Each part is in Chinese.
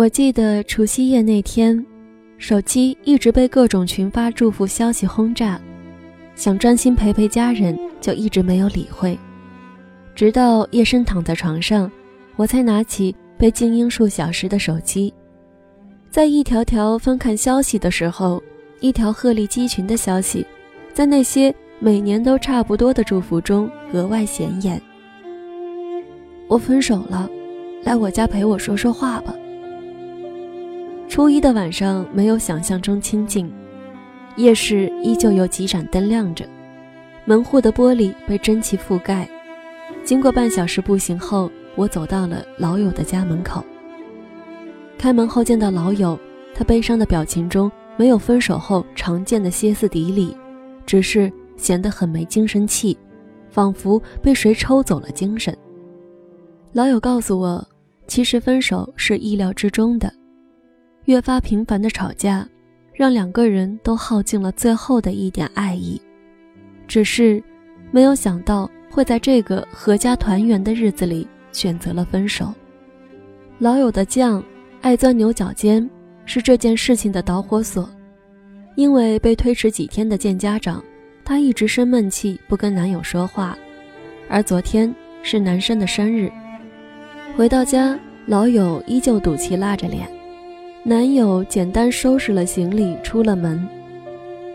我记得除夕夜那天，手机一直被各种群发祝福消息轰炸，想专心陪陪家人，就一直没有理会。直到夜深躺在床上，我才拿起被静音数小时的手机，在一条条翻看消息的时候，一条鹤立鸡群的消息，在那些每年都差不多的祝福中格外显眼。我分手了，来我家陪我说说话吧。初一的晚上没有想象中清静，夜市依旧有几盏灯亮着，门户的玻璃被蒸汽覆盖。经过半小时步行后，我走到了老友的家门口。开门后见到老友，他悲伤的表情中没有分手后常见的歇斯底里，只是显得很没精神气，仿佛被谁抽走了精神。老友告诉我，其实分手是意料之中的。越发频繁的吵架，让两个人都耗尽了最后的一点爱意，只是没有想到会在这个阖家团圆的日子里选择了分手。老友的犟，爱钻牛角尖，是这件事情的导火索。因为被推迟几天的见家长，她一直生闷气，不跟男友说话。而昨天是男生的生日，回到家，老友依旧赌气拉着脸。男友简单收拾了行李，出了门。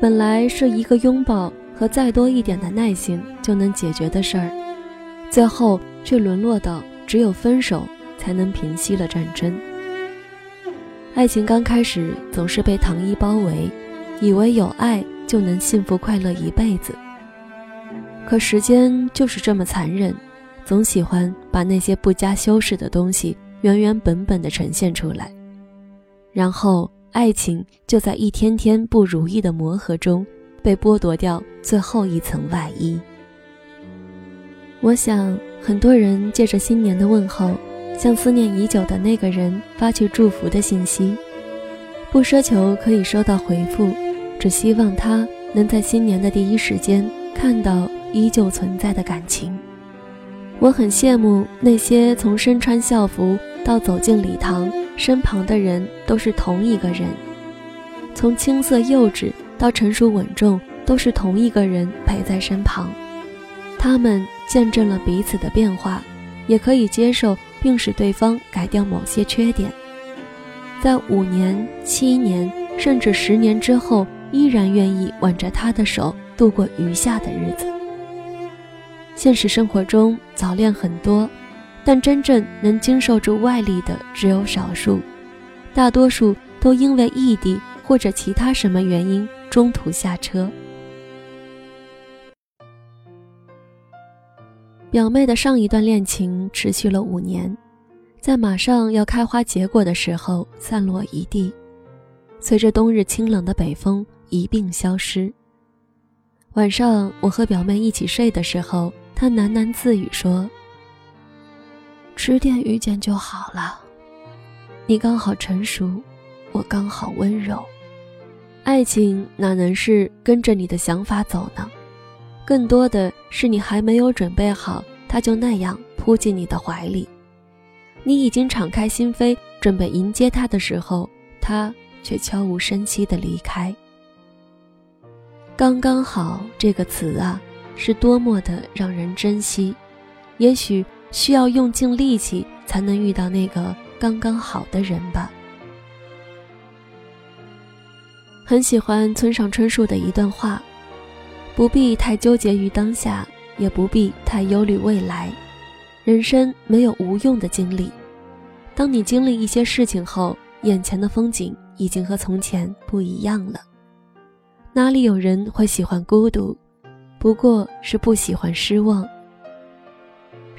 本来是一个拥抱和再多一点的耐心就能解决的事儿，最后却沦落到只有分手才能平息了战争。爱情刚开始总是被糖衣包围，以为有爱就能幸福快乐一辈子。可时间就是这么残忍，总喜欢把那些不加修饰的东西原原本本的呈现出来。然后，爱情就在一天天不如意的磨合中，被剥夺掉最后一层外衣。我想，很多人借着新年的问候，向思念已久的那个人发去祝福的信息，不奢求可以收到回复，只希望他能在新年的第一时间看到依旧存在的感情。我很羡慕那些从身穿校服到走进礼堂。身旁的人都是同一个人，从青涩幼稚到成熟稳重，都是同一个人陪在身旁。他们见证了彼此的变化，也可以接受并使对方改掉某些缺点。在五年、七年，甚至十年之后，依然愿意挽着他的手度过余下的日子。现实生活中，早恋很多。但真正能经受住外力的只有少数，大多数都因为异地或者其他什么原因中途下车。表妹的上一段恋情持续了五年，在马上要开花结果的时候散落一地，随着冬日清冷的北风一并消失。晚上我和表妹一起睡的时候，她喃喃自语说。迟点遇见就好了，你刚好成熟，我刚好温柔。爱情哪能是跟着你的想法走呢？更多的是你还没有准备好，他就那样扑进你的怀里。你已经敞开心扉，准备迎接他的时候，他却悄无声息地离开。刚刚好这个词啊，是多么的让人珍惜。也许。需要用尽力气才能遇到那个刚刚好的人吧。很喜欢村上春树的一段话：不必太纠结于当下，也不必太忧虑未来。人生没有无用的经历。当你经历一些事情后，眼前的风景已经和从前不一样了。哪里有人会喜欢孤独？不过是不喜欢失望。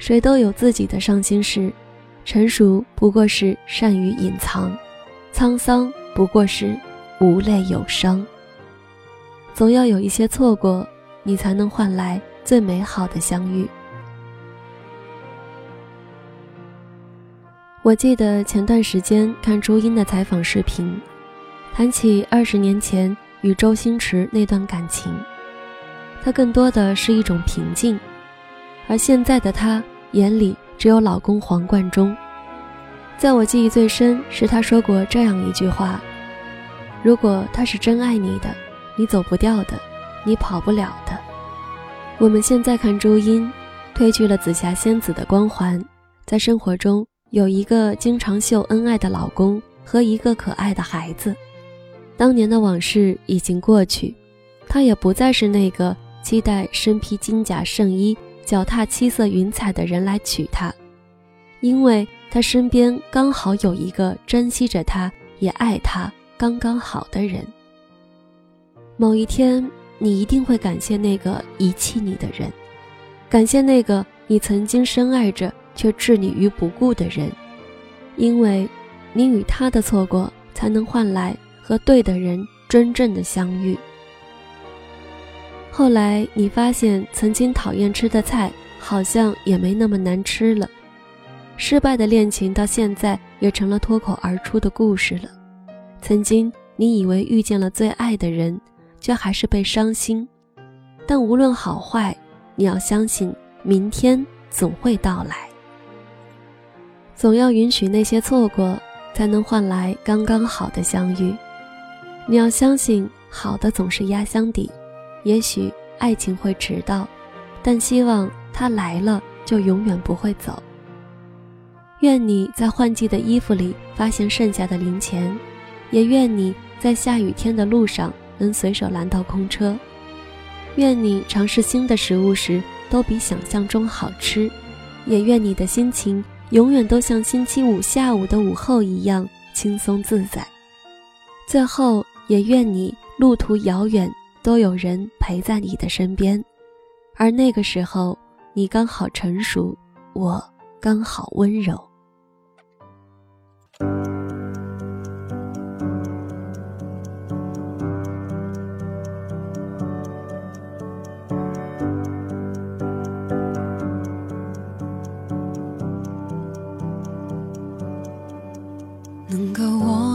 谁都有自己的伤心事，成熟不过是善于隐藏，沧桑不过是无泪有伤。总要有一些错过，你才能换来最美好的相遇。我记得前段时间看朱茵的采访视频，谈起二十年前与周星驰那段感情，它更多的是一种平静。而现在的她眼里只有老公黄贯中，在我记忆最深是他说过这样一句话：“如果他是真爱你的，你走不掉的，你跑不了的。”我们现在看朱茵，褪去了紫霞仙子的光环，在生活中有一个经常秀恩爱的老公和一个可爱的孩子。当年的往事已经过去，她也不再是那个期待身披金甲圣衣、脚踏七色云彩的人来娶她，因为。他身边刚好有一个珍惜着他，也爱他刚刚好的人。某一天，你一定会感谢那个遗弃你的人，感谢那个你曾经深爱着却置你于不顾的人，因为，你与他的错过，才能换来和对的人真正的相遇。后来，你发现曾经讨厌吃的菜，好像也没那么难吃了。失败的恋情到现在也成了脱口而出的故事了。曾经你以为遇见了最爱的人，却还是被伤心。但无论好坏，你要相信明天总会到来。总要允许那些错过，才能换来刚刚好的相遇。你要相信好的总是压箱底。也许爱情会迟到，但希望它来了就永远不会走。愿你在换季的衣服里发现剩下的零钱，也愿你在下雨天的路上能随手拦到空车。愿你尝试新的食物时都比想象中好吃，也愿你的心情永远都像星期五下午的午后一样轻松自在。最后，也愿你路途遥远都有人陪在你的身边，而那个时候你刚好成熟，我刚好温柔。能够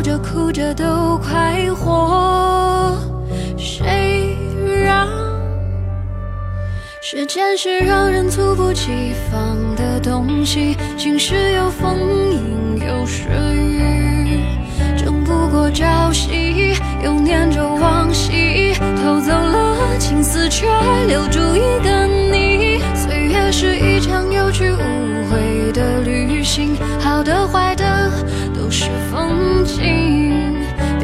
笑着哭着都快活。谁让时间是让人猝不及防的东西？晴时有风，阴有时雨。争不过朝夕，又念着往昔，偷走了青丝，却留住一